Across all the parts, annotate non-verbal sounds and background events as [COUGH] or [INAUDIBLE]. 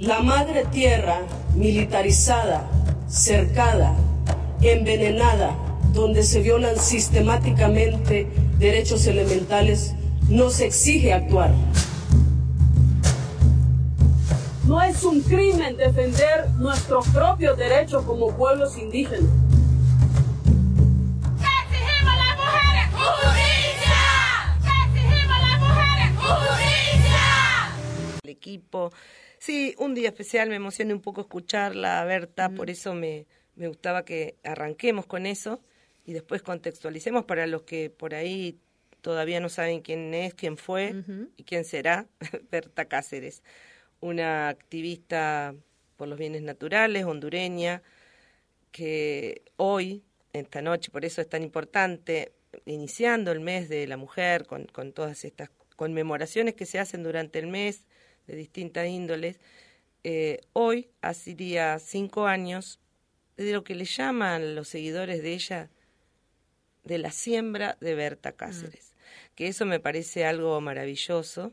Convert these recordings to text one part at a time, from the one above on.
La madre tierra militarizada, cercada, envenenada, donde se violan sistemáticamente derechos elementales, nos exige actuar. No es un crimen defender nuestros propios derechos como pueblos indígenas. ¡Exigimos las mujeres justicia! ¡Exigimos las mujeres justicia! El equipo. Sí, un día especial, me emociona un poco escucharla, Berta, por eso me, me gustaba que arranquemos con eso y después contextualicemos para los que por ahí todavía no saben quién es, quién fue y quién será, [LAUGHS] Berta Cáceres, una activista por los bienes naturales, hondureña, que hoy, esta noche, por eso es tan importante, iniciando el mes de la mujer con, con todas estas conmemoraciones que se hacen durante el mes de distintas índoles, eh, hoy hacía cinco años de lo que le llaman los seguidores de ella de la siembra de Berta Cáceres, que eso me parece algo maravilloso.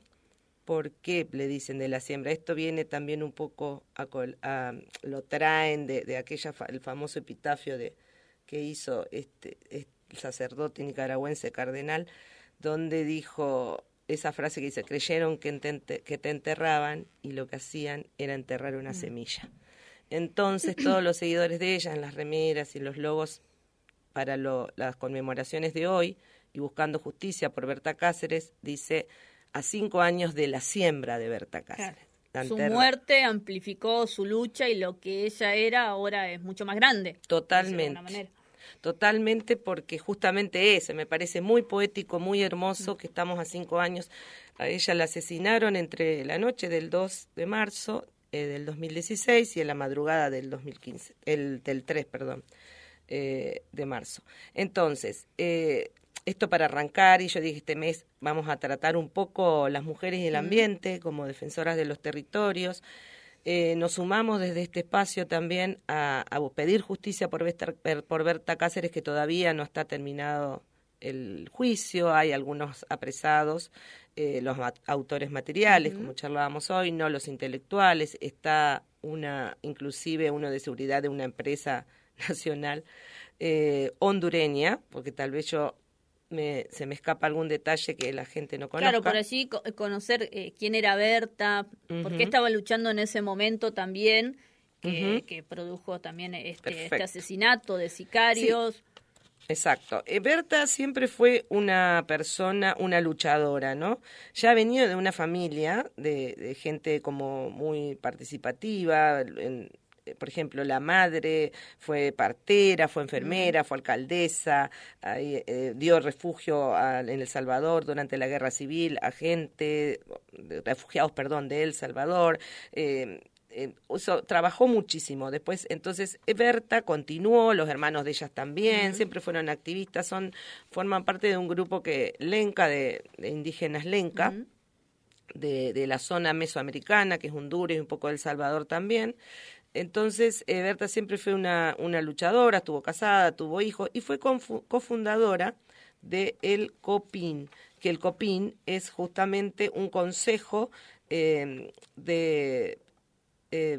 ¿Por qué le dicen de la siembra? Esto viene también un poco a, lo traen de, de aquella fa- el famoso epitafio de que hizo este, este sacerdote nicaragüense cardenal, donde dijo esa frase que dice creyeron que, te ente- que te enterraban y lo que hacían era enterrar una semilla. Entonces todos los seguidores de ella en las remeras y los logos para lo- las conmemoraciones de hoy y buscando justicia por Berta Cáceres, dice a cinco años de la siembra de Berta Cáceres. Su muerte amplificó su lucha y lo que ella era ahora es mucho más grande. Totalmente. Totalmente porque justamente ese, me parece muy poético, muy hermoso que estamos a cinco años. A ella la asesinaron entre la noche del 2 de marzo eh, del 2016 y en la madrugada del 2015, el, del 3, perdón, eh, de marzo. Entonces, eh, esto para arrancar, y yo dije, este mes vamos a tratar un poco las mujeres y el ambiente como defensoras de los territorios. Eh, nos sumamos desde este espacio también a, a pedir justicia por, Berta- por Berta Cáceres, que todavía no está terminado el juicio, hay algunos apresados, eh, los ma- autores materiales, como charlábamos hoy, no los intelectuales, está una, inclusive uno de seguridad de una empresa [LAUGHS] nacional eh, hondureña, porque tal vez yo me, se me escapa algún detalle que la gente no conozca. Claro, por allí co- conocer eh, quién era Berta, por qué estaba luchando en ese momento también, que, que produjo también este, este Perfecto. asesinato de sicarios. Exacto. Eh, Berta siempre fue una persona, una luchadora, ¿no? Ya ha venido de una familia de, de gente como muy participativa. en- eh, por ejemplo, la madre fue partera, fue enfermera, fue alcaldesa, ahí, eh, dio refugio a- en El Salvador durante la guerra civil a gente, refugiados, perdón, de El Salvador. eh, eh, trabajó muchísimo. Después, entonces, eh, Berta continuó, los hermanos de ellas también, siempre fueron activistas, son, forman parte de un grupo que, Lenca, de, de indígenas Lenca, de, de la zona mesoamericana, que es Honduras y un poco El Salvador también. Entonces, eh, Berta siempre fue una, luchadora, estuvo casada, tuvo hijos y fue cofundadora de el COPIN, que el COPIN es justamente un consejo eh, de eh,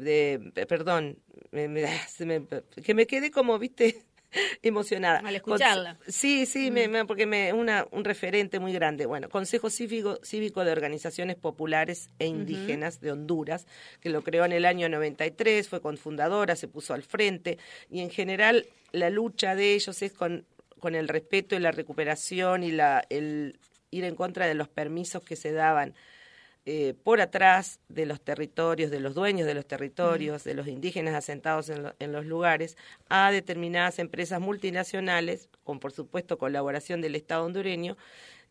de, perdón, me- [LAUGHS] que me quedé como, viste, [LAUGHS] emocionada. Al escucharla. Con- sí, sí, me- me- porque me una un referente muy grande. Bueno, Consejo Cívico, Cívico de Organizaciones Populares e Indígenas de Honduras, que lo creó en el año 93, fue confundadora, se puso al frente y en general la lucha de ellos es con con el respeto y la recuperación y la el ir en contra de los permisos que se daban eh, por atrás de los territorios, de los dueños de los territorios, de los indígenas asentados en, lo- en los lugares, a determinadas empresas multinacionales, con por supuesto colaboración del Estado hondureño,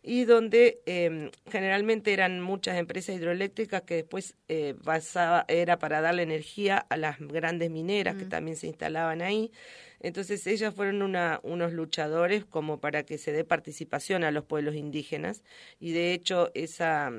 y donde eh, generalmente eran muchas empresas hidroeléctricas que después eh, basaba, era para darle energía a las grandes mineras que también se instalaban ahí. Entonces ellas fueron una, unos luchadores como para que se dé participación a los pueblos indígenas y de hecho esa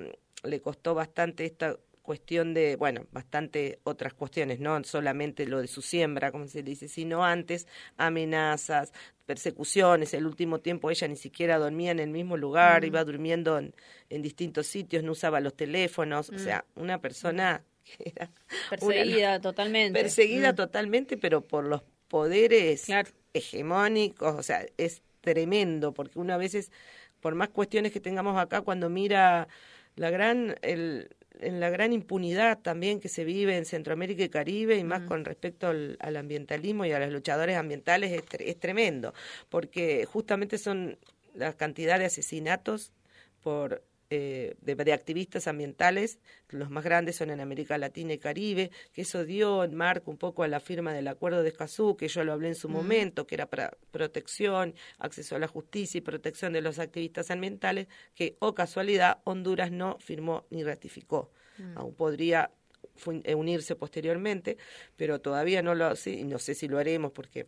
le costó bastante esta cuestión de, bueno, bastante otras cuestiones, no solamente lo de su siembra, como se dice, sino antes amenazas, persecuciones. El último tiempo ella ni siquiera dormía en el mismo lugar, iba durmiendo en, en distintos sitios, no usaba los teléfonos, o sea, una persona [LAUGHS] que era perseguida totalmente. Perseguida Mm. totalmente, pero por los poderes Claro. hegemónicos, o sea, es tremendo, porque uno a veces, por más cuestiones que tengamos acá, cuando mira la gran, el, en la gran impunidad también que se vive en Centroamérica y Caribe, y más con respecto al, al ambientalismo y a los luchadores ambientales, es, es tremendo, porque justamente son la cantidad de asesinatos por eh, de, de activistas ambientales, los más grandes son en América Latina y Caribe, que eso dio en marco un poco a la firma del Acuerdo de Escazú, que yo lo hablé en su momento, que era para protección, acceso a la justicia y protección de los activistas ambientales, que, o casualidad, Honduras no firmó ni ratificó. Aún podría eh, unirse posteriormente, pero todavía no lo hace y no sé si lo haremos porque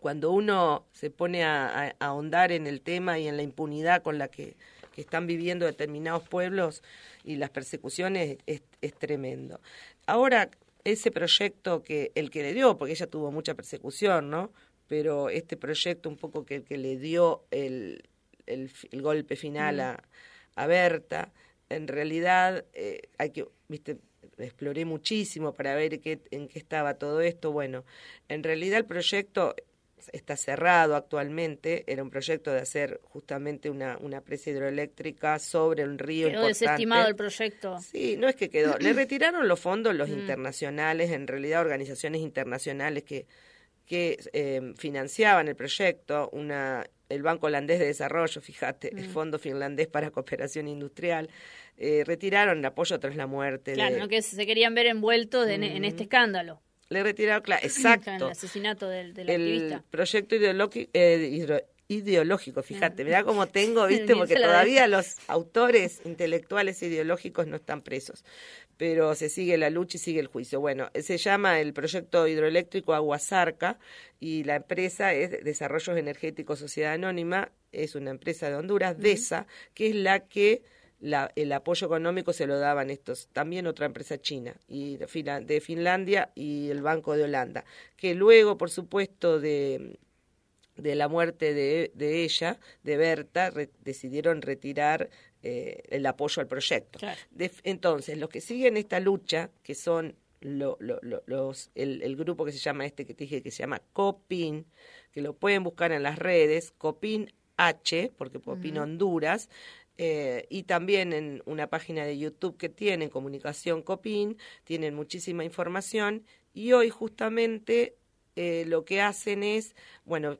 cuando uno se pone a, a- a ahondar en el tema y en la impunidad con la que, que están viviendo determinados pueblos y las persecuciones es, tremendo. Ahora, ese proyecto que el que le dio, porque ella tuvo mucha persecución, ¿no? Pero este proyecto un poco que, que le dio el, el, el golpe final a, a Berta, en realidad eh, hay que, viste, exploré muchísimo para ver qué, en qué estaba todo esto. Bueno, en realidad el proyecto está cerrado actualmente, era un proyecto de hacer justamente una, una presa hidroeléctrica sobre un río Quedó importante. desestimado el proyecto. Sí, no es que quedó. Le [CLEARS THROAT] retiraron los fondos Mm. los internacionales, en realidad organizaciones internacionales que, que eh, financiaban el proyecto, una el Banco Holandés de Desarrollo, fíjate, Mm. el Fondo Finlandés para Cooperación Industrial, eh, retiraron el apoyo tras la muerte. Claro, de- no que se querían ver envueltos en, en este escándalo. Le retiraron, claro, En el exacto. asesinato del, del el activista. proyecto ideológico, ideológico, fíjate, mirá cómo tengo, [LAUGHS] viste, porque todavía los autores intelectuales e ideológicos no están presos, pero se sigue la lucha y sigue el juicio. Bueno, se llama el proyecto hidroeléctrico Aguasarca y la empresa es Desarrollos Energéticos Sociedad Anónima, es una empresa de Honduras, DESA, que es la que la- el apoyo económico se lo daban estos, también otra empresa china y de, Finla- de Finlandia y el Banco de Holanda, que luego, por supuesto, de, de la muerte de, de ella, de Berta, re- decidieron retirar eh, el apoyo al proyecto. Claro. De- entonces, los que siguen esta lucha, que son lo- lo- lo- los, el, el grupo que se llama este que te dije, que se llama COPIN, que lo pueden buscar en las redes, COPIN H, porque COPIN Honduras, eh, y también en una página de YouTube que tienen, Comunicación Copín, tienen muchísima información y hoy justamente eh, lo que hacen es, bueno,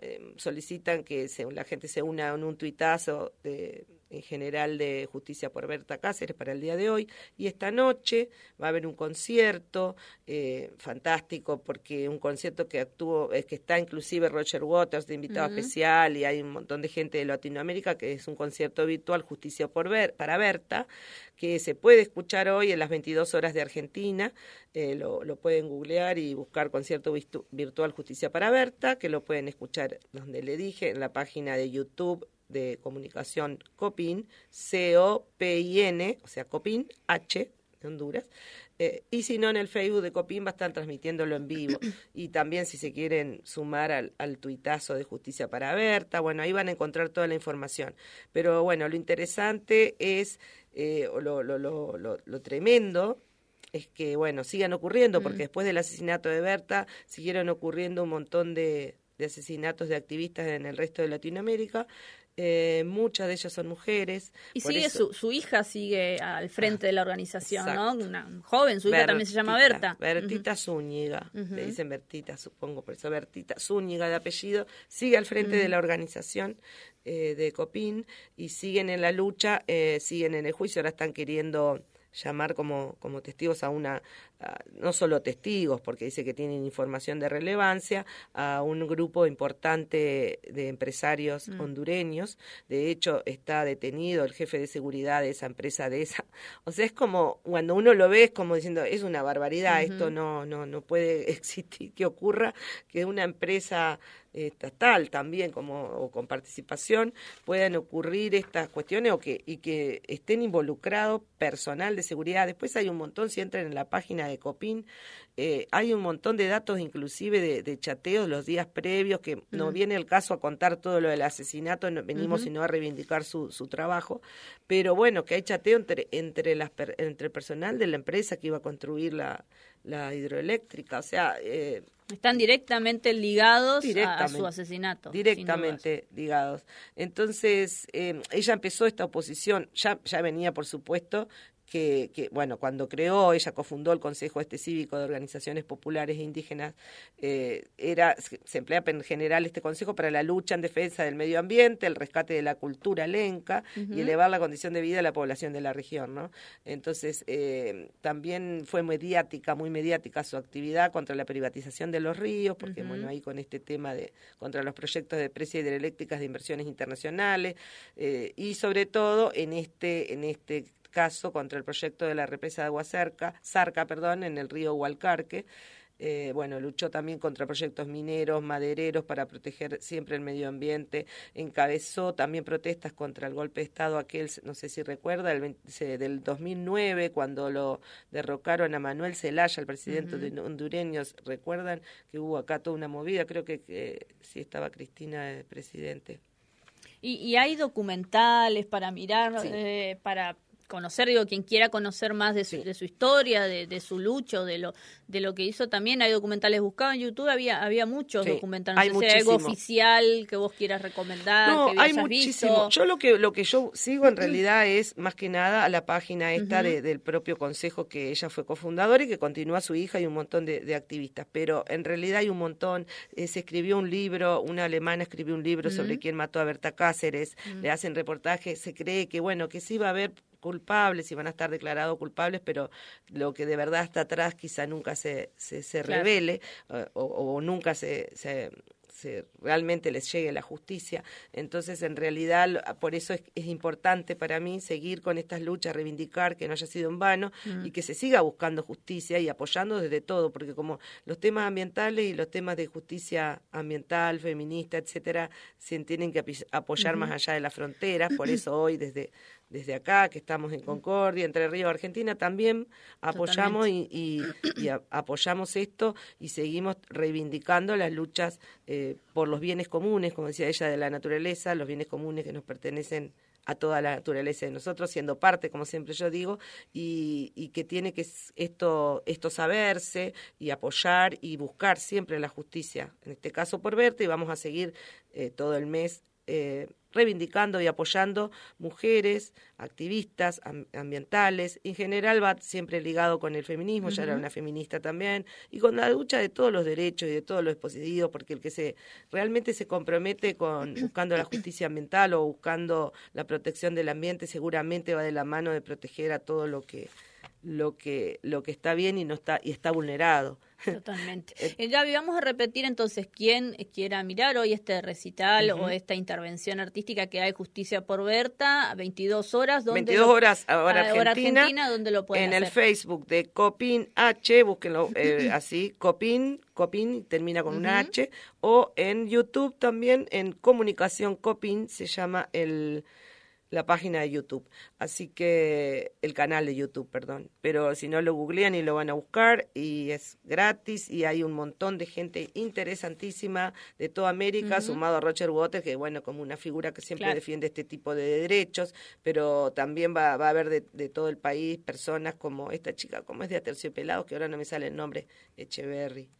eh, solicitan que se- la gente se una en un tuitazo de, general de Justicia por Berta Cáceres para el día de hoy. Y esta noche va a haber un concierto eh, fantástico porque un concierto que actuó, es que está inclusive Roger Waters de invitado especial y hay un montón de gente de Latinoamérica que es un concierto virtual Justicia por Ver, para Berta que se puede escuchar hoy en las 22 horas de Argentina, eh, lo, lo pueden googlear y buscar concierto virtual Justicia para Berta, que lo pueden escuchar donde le dije, en la página de YouTube de comunicación Copin, C-O-P-I-N, o sea, Copin, H, de Honduras, eh, y si no, en el Facebook de Copin va a estar transmitiéndolo en vivo. Y también si se quieren sumar al, al tuitazo de Justicia para Berta, bueno, ahí van a encontrar toda la información. Pero bueno, lo interesante es, eh, o lo, lo, lo, lo, lo tremendo, es que, bueno, sigan ocurriendo, porque después del asesinato de Berta siguieron ocurriendo un montón de, de asesinatos de activistas en el resto de Latinoamérica. Eh, muchas de ellas son mujeres. Y sigue eso- su, su hija sigue al frente de la organización, ¿no? Una joven, su hija también se llama Berta. Bertita Zúñiga, le dicen Bertita, supongo, por eso Bertita Zúñiga de apellido, sigue al frente de la organización eh, de Copín y siguen en la lucha, eh, siguen en el juicio, ahora están queriendo llamar como, como testigos a una, no solo testigos, porque dice que tienen información de relevancia, a un grupo importante de empresarios hondureños. De hecho, está detenido el jefe de seguridad de esa empresa, de esa. [LAUGHS] O sea, es como, cuando uno lo ve, es como diciendo, es una barbaridad, esto no, no, no puede [LAUGHS] existir, que ocurra que una empresa estatal también como o con participación puedan ocurrir estas cuestiones o que y que estén involucrados personal de seguridad. Después hay un montón, si entran en la página de Copín, eh, hay un montón de datos inclusive de, de chateos los días previos, que no viene el caso a contar todo lo del asesinato, no venimos sino a reivindicar su, su trabajo, pero bueno, que hay chateo entre, entre, las, entre el personal de la empresa que iba a construir la, la hidroeléctrica, o sea... Eh, Están directamente ligados a- su asesinato. sin directamente ligados. Entonces, eh, ella empezó esta oposición, ya, ya venía, por supuesto, que, que, bueno, cuando creó, ella cofundó el Consejo Este Cívico de Organizaciones Populares e Indígenas, eh, era, se emplea en general este consejo para la lucha en defensa del medio ambiente, el rescate de la cultura lenca y elevar la condición de vida de la población de la región, ¿no? Entonces, eh, también fue mediática, muy mediática su actividad contra la privatización de los ríos, porque, bueno, ahí con este tema de contra los proyectos de precios hidroeléctricas de inversiones internacionales eh, y sobre todo en este en este caso contra el proyecto de la represa de agua cerca, Zarca, perdón, en el río Hualcarque. Eh, bueno, luchó también contra proyectos mineros, madereros para proteger siempre el medio ambiente. Encabezó también protestas contra el golpe de Estado aquel, no sé si recuerda, el 20 se- del 2009, cuando lo derrocaron a Manuel Zelaya, el presidente de hondureño. ¿Recuerdan que hubo acá toda una movida? Creo que, que sí estaba Cristina de presidente. Y, y hay documentales para mirar, Sí. eh, para conocer, digo, quien quiera conocer más de su, Sí. de su historia, de, de su lucha, de lo, de lo que hizo también. Hay documentales buscados en YouTube, había, había muchos Sí, documentales. hay No sé si algo oficial que vos quieras recomendar, No, que hay muchísimo. visto. Yo lo que lo que yo sigo en [CLEARS THROAT] realidad es más que nada a la página esta de- del propio consejo que ella fue cofundadora y que continúa su hija y un montón de, de activistas. Pero en realidad hay un montón. eh, se escribió un libro, una alemana escribió un libro sobre quién mató a Berta Cáceres. Le hacen reportajes. Se cree que bueno que sí va a haber culpables y van a estar declarados culpables, pero lo que de verdad está atrás quizá nunca se, se, se Claro. revele eh, o, o nunca se, se, se- realmente les llegue la justicia. Entonces, en realidad, por eso es, es importante para mí seguir con estas luchas, reivindicar que no haya sido en vano y que se siga buscando justicia y apoyando desde todo, porque como los temas ambientales y los temas de justicia ambiental, feminista, etcétera, se tienen que apoyar más allá de las fronteras, por [CLEARS THROAT] eso hoy desde desde acá, que estamos en Concordia, Entre Ríos, Argentina, también apoyamos y, y- y a- apoyamos esto y seguimos reivindicando las luchas eh, por los bienes comunes, como decía ella, de la naturaleza, los bienes comunes que nos pertenecen a toda la naturaleza de nosotros, siendo parte, como siempre yo digo, y, y que tiene que esto, esto saberse y apoyar y buscar siempre la justicia, en este caso por verte, y vamos a seguir eh, todo el mes eh, reivindicando y apoyando mujeres, activistas am- ambientales, en general va siempre ligado con el feminismo, ya era una feminista también, y con la lucha de todos los derechos y de todos los desposeídos, porque el que se realmente se compromete con [COUGHS] buscando la justicia ambiental o buscando la protección del ambiente, seguramente va de la mano de proteger a todo lo que lo que lo que está bien y no está y está vulnerado. Totalmente. [LAUGHS] Eh, Gaby, vamos a repetir entonces quién quiera mirar hoy este recital o esta intervención artística que hay Justicia por Berta a 22 horas. ¿dónde 22 lo- horas ahora a hora Argentina, Argentina, ¿dónde lo pueden en el? Facebook de Copin H, búsquenlo eh, [LAUGHS] así, Copin, Copin termina con una H, o en YouTube también, en Comunicación Copin, se llama el la página de YouTube. Así que el canal de YouTube, perdón. Pero si no lo googlean y lo van a buscar y es gratis y hay un montón de gente interesantísima de toda América, sumado a Roger Waters, que bueno, como una figura que siempre Claro. defiende este tipo de derechos, pero también va, va a haber de, de todo el país personas como esta chica, como es de Aterciopelados, que ahora no me sale el nombre, Echeverry.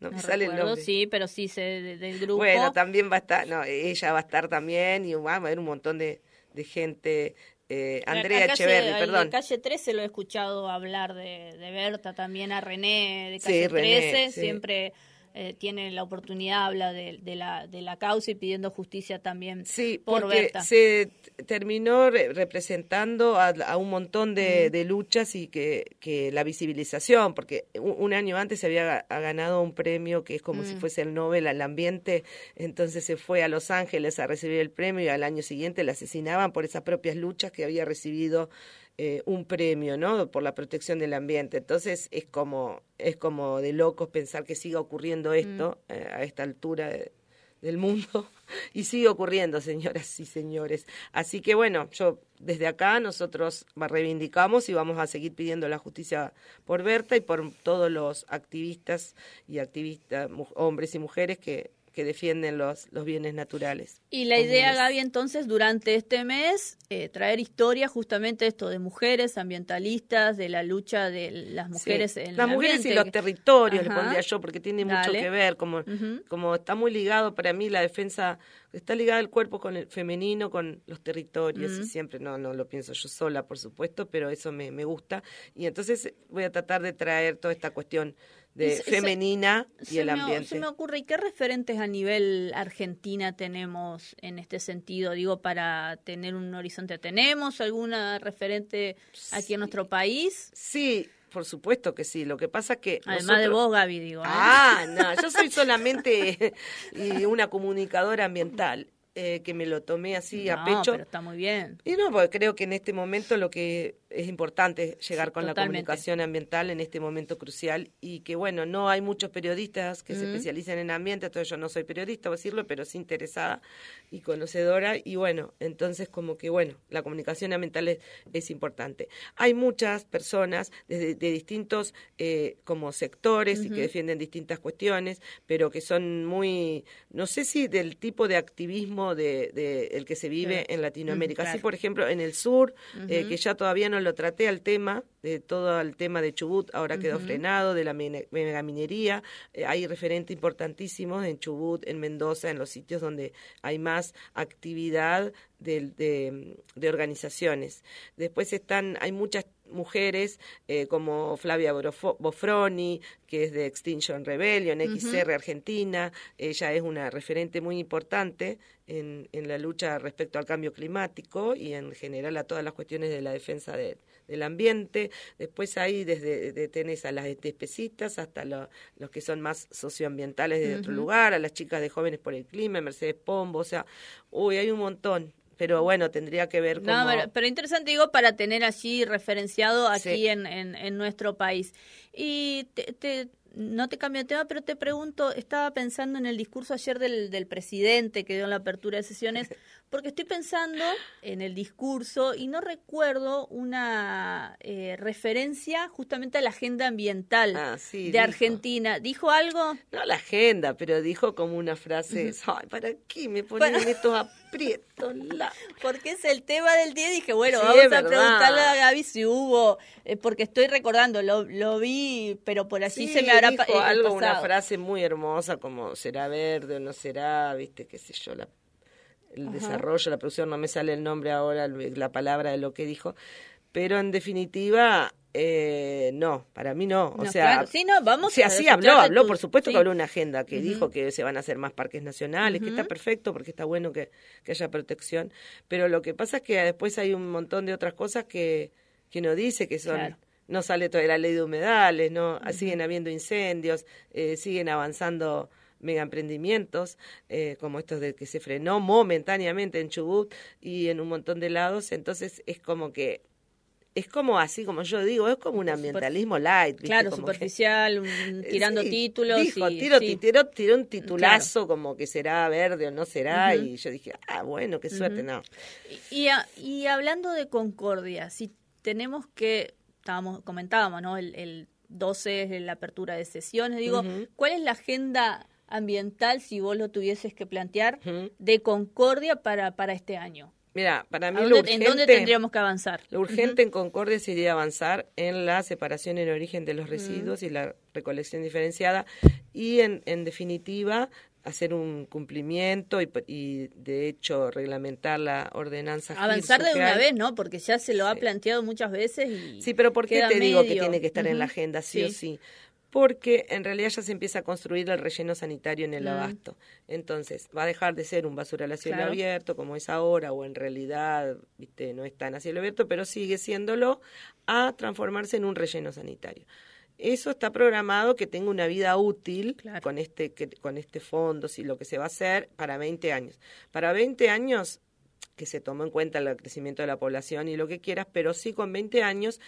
No me No sale el nombre. sí, pero sí sé de- del grupo. Bueno, también va a estar, no, ella va a estar también y va a haber un montón de, de gente. Eh, Andrea calle- Echeverry, al de perdón. calle 13 lo he escuchado hablar de, de Berta, también a René de Sí, calle René, 13, sí. siempre eh, tiene la oportunidad, habla de, de la, de la causa y pidiendo justicia también Sí, por porque Berta. se terminó re- representando a, a un montón de, de luchas y que, que la visibilización, porque un, un año antes se había ga- ha ganado un premio que es como si fuese el Nobel al ambiente, entonces se fue a Los Ángeles a recibir el premio y al año siguiente la asesinaban por esas propias luchas que había recibido eh, un premio, ¿no? Por la protección del ambiente. Entonces es como es como de locos pensar que siga ocurriendo esto eh, a esta altura de, del mundo [LAUGHS] y sigue ocurriendo, señoras y señores. Así que bueno, yo desde acá nosotros reivindicamos y vamos a seguir pidiendo la justicia por Berta y por todos los activistas y activistas, hombres y mujeres que que defienden los, los bienes naturales. Y la idea, Gaby, entonces, durante este mes, eh, traer historia justamente esto de mujeres ambientalistas, de la lucha de las mujeres en Las mujeres y los territorios, le pondría yo, porque tiene mucho que ver, como, como está muy ligado para mí la defensa, está ligada el cuerpo con el femenino, con los territorios, y siempre, no, no lo pienso yo sola, por supuesto, pero eso me, me gusta. Y entonces voy a tratar de traer toda esta cuestión de femenina y el ambiente. se me ocurre, ¿y qué referentes a nivel Argentina tenemos en este sentido? Digo, para tener un horizonte, ¿tenemos alguna referente aquí en nuestro país? Sí, por supuesto que sí. Lo que pasa que. Además de vos, Gaby, digo. ¿eh? Ah, no, yo soy solamente [LAUGHS] una comunicadora ambiental. Eh, que me lo tomé así a pecho. Pero está muy bien. Y no, porque creo que en este momento lo que es importante llegar con la comunicación ambiental en este momento crucial y que bueno, no hay muchos periodistas que se especialicen en ambiente, entonces yo no soy periodista, voy a decirlo, pero sí interesada y conocedora y bueno, entonces como que bueno, la comunicación ambiental es, importante. Hay muchas personas de, distintos eh, como sectores y que defienden distintas cuestiones, pero que son muy, no sé si del tipo de activismo de, el que se vive en Latinoamérica. Así, por ejemplo, en el sur, eh, que ya todavía no lo traté al tema, de todo el tema de Chubut, ahora quedó frenado, de la megaminería. Eh, hay referentes importantísimos en Chubut, en Mendoza, en los sitios donde hay más actividad de, de, organizaciones. Después están, hay muchas mujeres eh, como Flavia Bofroni, que es de Extinction Rebellion, XR Argentina. Ella es una referente muy importante en, en, la lucha respecto al cambio climático y en general a todas las cuestiones de la defensa del ambiente. Después ahí desde de, tenés a las especistas hasta los que son más socioambientales de otro lugar, a las chicas de jóvenes por el clima, Mercedes Pombo, o sea, uy, hay un montón pero bueno, tendría que ver con... No, pero, interesante, digo, para tener allí referenciado aquí en, en, nuestro país. Y te, no te cambio de tema, pero te pregunto, estaba pensando en el discurso ayer del, del presidente que dio en la apertura de sesiones, [LAUGHS] porque estoy pensando en el discurso y no recuerdo una eh, referencia justamente a la agenda ambiental ah, de Argentina. ¿Dijo algo? No la agenda, pero dijo como una frase, Ay, ¿para qué me ponen estos aprietos? Porque es el tema del día. Dije, bueno, vamos a preguntarle a Gaby si hubo, eh, porque estoy recordando, lo, lo vi, pero por allí se me habrá dijo eh, algo, una frase muy hermosa como será verde o no será, viste, qué sé yo, la el desarrollo, la producción, no me sale el nombre ahora, la palabra de lo que dijo, pero en definitiva, eh, no, para mí no. O sea, sí, no, vamos sí, así habló, habló, por supuesto que habló una agenda que dijo que se van a hacer más parques nacionales, que está perfecto porque está bueno que, que, haya protección, pero lo que pasa es que después hay un montón de otras cosas que, que no dice que son... No sale toda la ley de humedales, no siguen habiendo incendios, eh, siguen avanzando mega emprendimientos, eh, como estos de que se frenó momentáneamente en Chubut y en un montón de lados, entonces es como que es como así, como yo digo, es como un ambientalismo light. Claro, superficial, [LAUGHS] tirando títulos. Dijo, tiro, tiró, un titulazo como que será verde o no será, y yo dije, ah, bueno, qué suerte, no. Y, y, hablando de Concordia, si tenemos que, estábamos, comentábamos, ¿no? El, el 12 es la apertura de sesiones, digo, ¿cuál es la agenda ambiental, si vos lo tuvieses que plantear, de Concordia para, para este año? Mira, para mí lo urgente, ¿En dónde tendríamos que avanzar? Lo urgente en Concordia sería avanzar en la separación en origen de los residuos y la recolección diferenciada y, en, en definitiva, hacer un cumplimiento y, de hecho reglamentar la ordenanza avanzar de una vez no porque ya se lo ha planteado muchas veces y sí pero por qué te digo que tiene que estar en la agenda sí, o sí porque en realidad ya se empieza a construir el relleno sanitario en el mm. abasto. Entonces, va a dejar de ser un basural a cielo abierto como es ahora, o en realidad ¿viste? no es tan a cielo abierto, pero sigue siéndolo, a transformarse en un relleno sanitario. Eso está programado que tenga una vida útil con, este, con este fondo, si lo que se va a hacer, para 20 años. Para 20 años que se tomó en cuenta el crecimiento de la población y lo que quieras, pero sí con 20 años,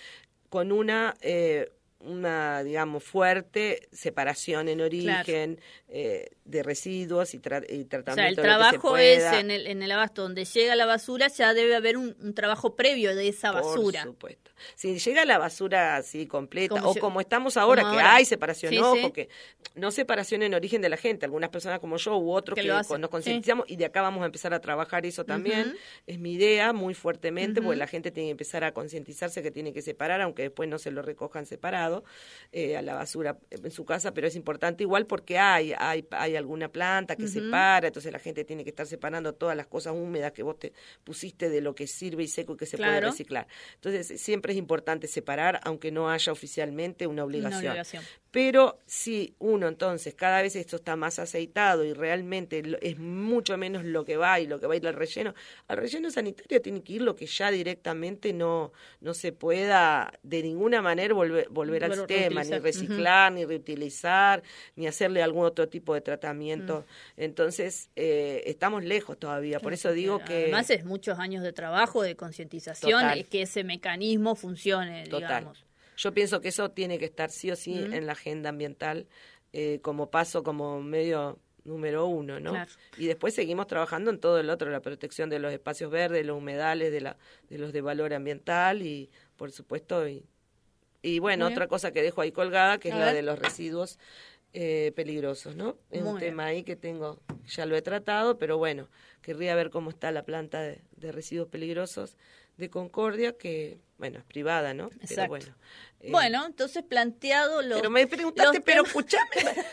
con una... Eh, una, digamos, fuerte separación en origen eh, de residuos y, tra y tratamiento. O sea, el de que trabajo es en el, en el abasto donde llega la basura, ya debe haber un, un trabajo previo de esa basura. Por supuesto. Si llega la basura así completa, Como o como estamos ahora, como que ahora. hay separación, Sí, no, sí. porque no separación en origen de la gente, algunas personas como yo u otros Que que, nos sí. concientizamos y de acá vamos a empezar a trabajar eso también. Es mi idea muy fuertemente, Ujú. porque la gente tiene que empezar a concientizarse que tiene que separar, aunque después no se lo recojan separado eh, a la basura en su casa, pero es importante igual porque hay, hay, hay alguna planta que Ujú. separa, entonces la gente tiene que estar separando todas las cosas húmedas que vos te pusiste de lo que sirve y seco y que se puede reciclar. Entonces, siempre es importante separar, aunque no haya oficialmente una Una obligación. obligación. Pero si uno entonces cada vez esto está más aceitado y realmente es mucho menos lo que va y lo que va a ir al relleno, al relleno sanitario tiene que ir lo que ya directamente no, no se pueda de ninguna manera volver, volver Volver a sistema, ni reciclar, ni reutilizar, ni hacerle algún otro tipo de tratamiento. Entonces, eh, estamos lejos todavía. Por eso digo Pero que... Además es muchos años de trabajo, de concientización, es que ese mecanismo funcione, Total. digamos. Yo pienso que eso tiene que estar sí o sí Mm. en la agenda ambiental eh, como paso, como medio número uno, ¿no? Claro. Y después seguimos trabajando en todo el otro, la protección de los espacios verdes, los humedales, de, la, de los de valor ambiental y, por supuesto, y, y bueno, bien. otra cosa que dejo ahí colgada, que es la de los residuos eh, peligrosos, ¿no? Es Muy un bien. tema ahí que tengo, ya lo he tratado, pero bueno, querría ver cómo está la planta de, de residuos peligrosos de Concordia, que, bueno, es privada, ¿no? Pero Exacto. bueno. eh, Bueno, entonces planteado los... pero me preguntaste, pero escuchame,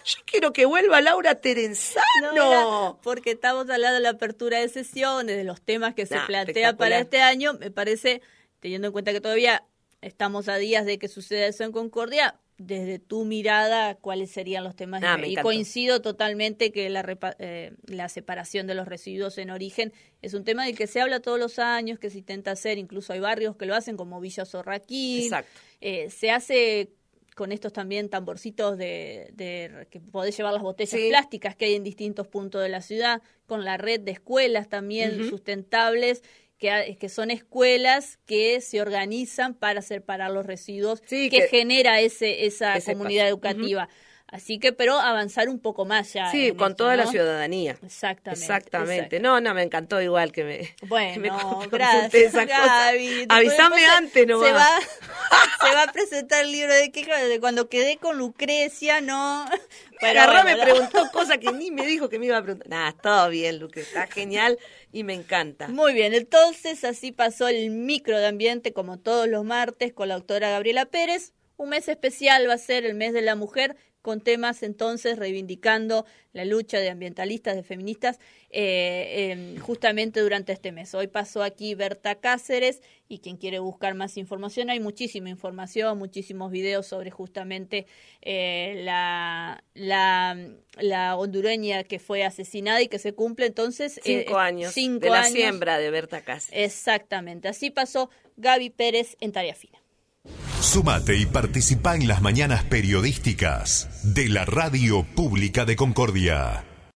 yo quiero que vuelva Laura Terenzano. No, porque estamos hablando de la apertura de sesiones, de los temas que se Nah, plantea para este año, me parece, teniendo en cuenta que todavía estamos a días de que suceda eso en Concordia, desde tu mirada, ¿cuáles serían los temas? Ah, y encantó. coincido totalmente que la, eh, la separación de los residuos en origen es un tema del que se habla todos los años, que se intenta hacer, incluso hay barrios que lo hacen como Villa Sorraquín. Exacto. Eh, se hace con estos también tamborcitos de, de que podés llevar las botellas Sí. plásticas que hay en distintos puntos de la ciudad, con la red de escuelas también sustentables, que, que son escuelas que se organizan para separar los residuos, Sí, que, que- genera ese, esa ese comunidad educativa. Así que, pero avanzar un poco más ya. Sí, con toda la ¿no? ciudadanía. Exactamente. Exactamente. exacto. No, no, me encantó igual que me. Bueno, que me gracias. Gaby. Se- antes nomás. Se va, [LAUGHS] se va a presentar el libro de de cuando quedé con Lucrecia, ¿no? Pero bueno, me preguntó cosas que ni me dijo que me iba a preguntar. Nada, todo bien, Luque, está genial y me encanta. Muy bien, entonces así pasó el micro de ambiente como todos los martes con la doctora Gabriela Pérez. Un mes especial va a ser el mes de la mujer con temas entonces reivindicando la lucha de ambientalistas, de feministas, eh, eh, justamente durante este mes. Hoy pasó aquí Berta Cáceres y quien quiere buscar más información, hay muchísima información, muchísimos videos sobre justamente eh, la, la, la hondureña que fue asesinada y que se cumple entonces Cinco eh, años cinco de la años. siembra de Berta Cáceres. Exactamente, así pasó Gaby Pérez en Tarea Fina. Sumate y participa en las mañanas periodísticas de la Radio Pública de Concordia.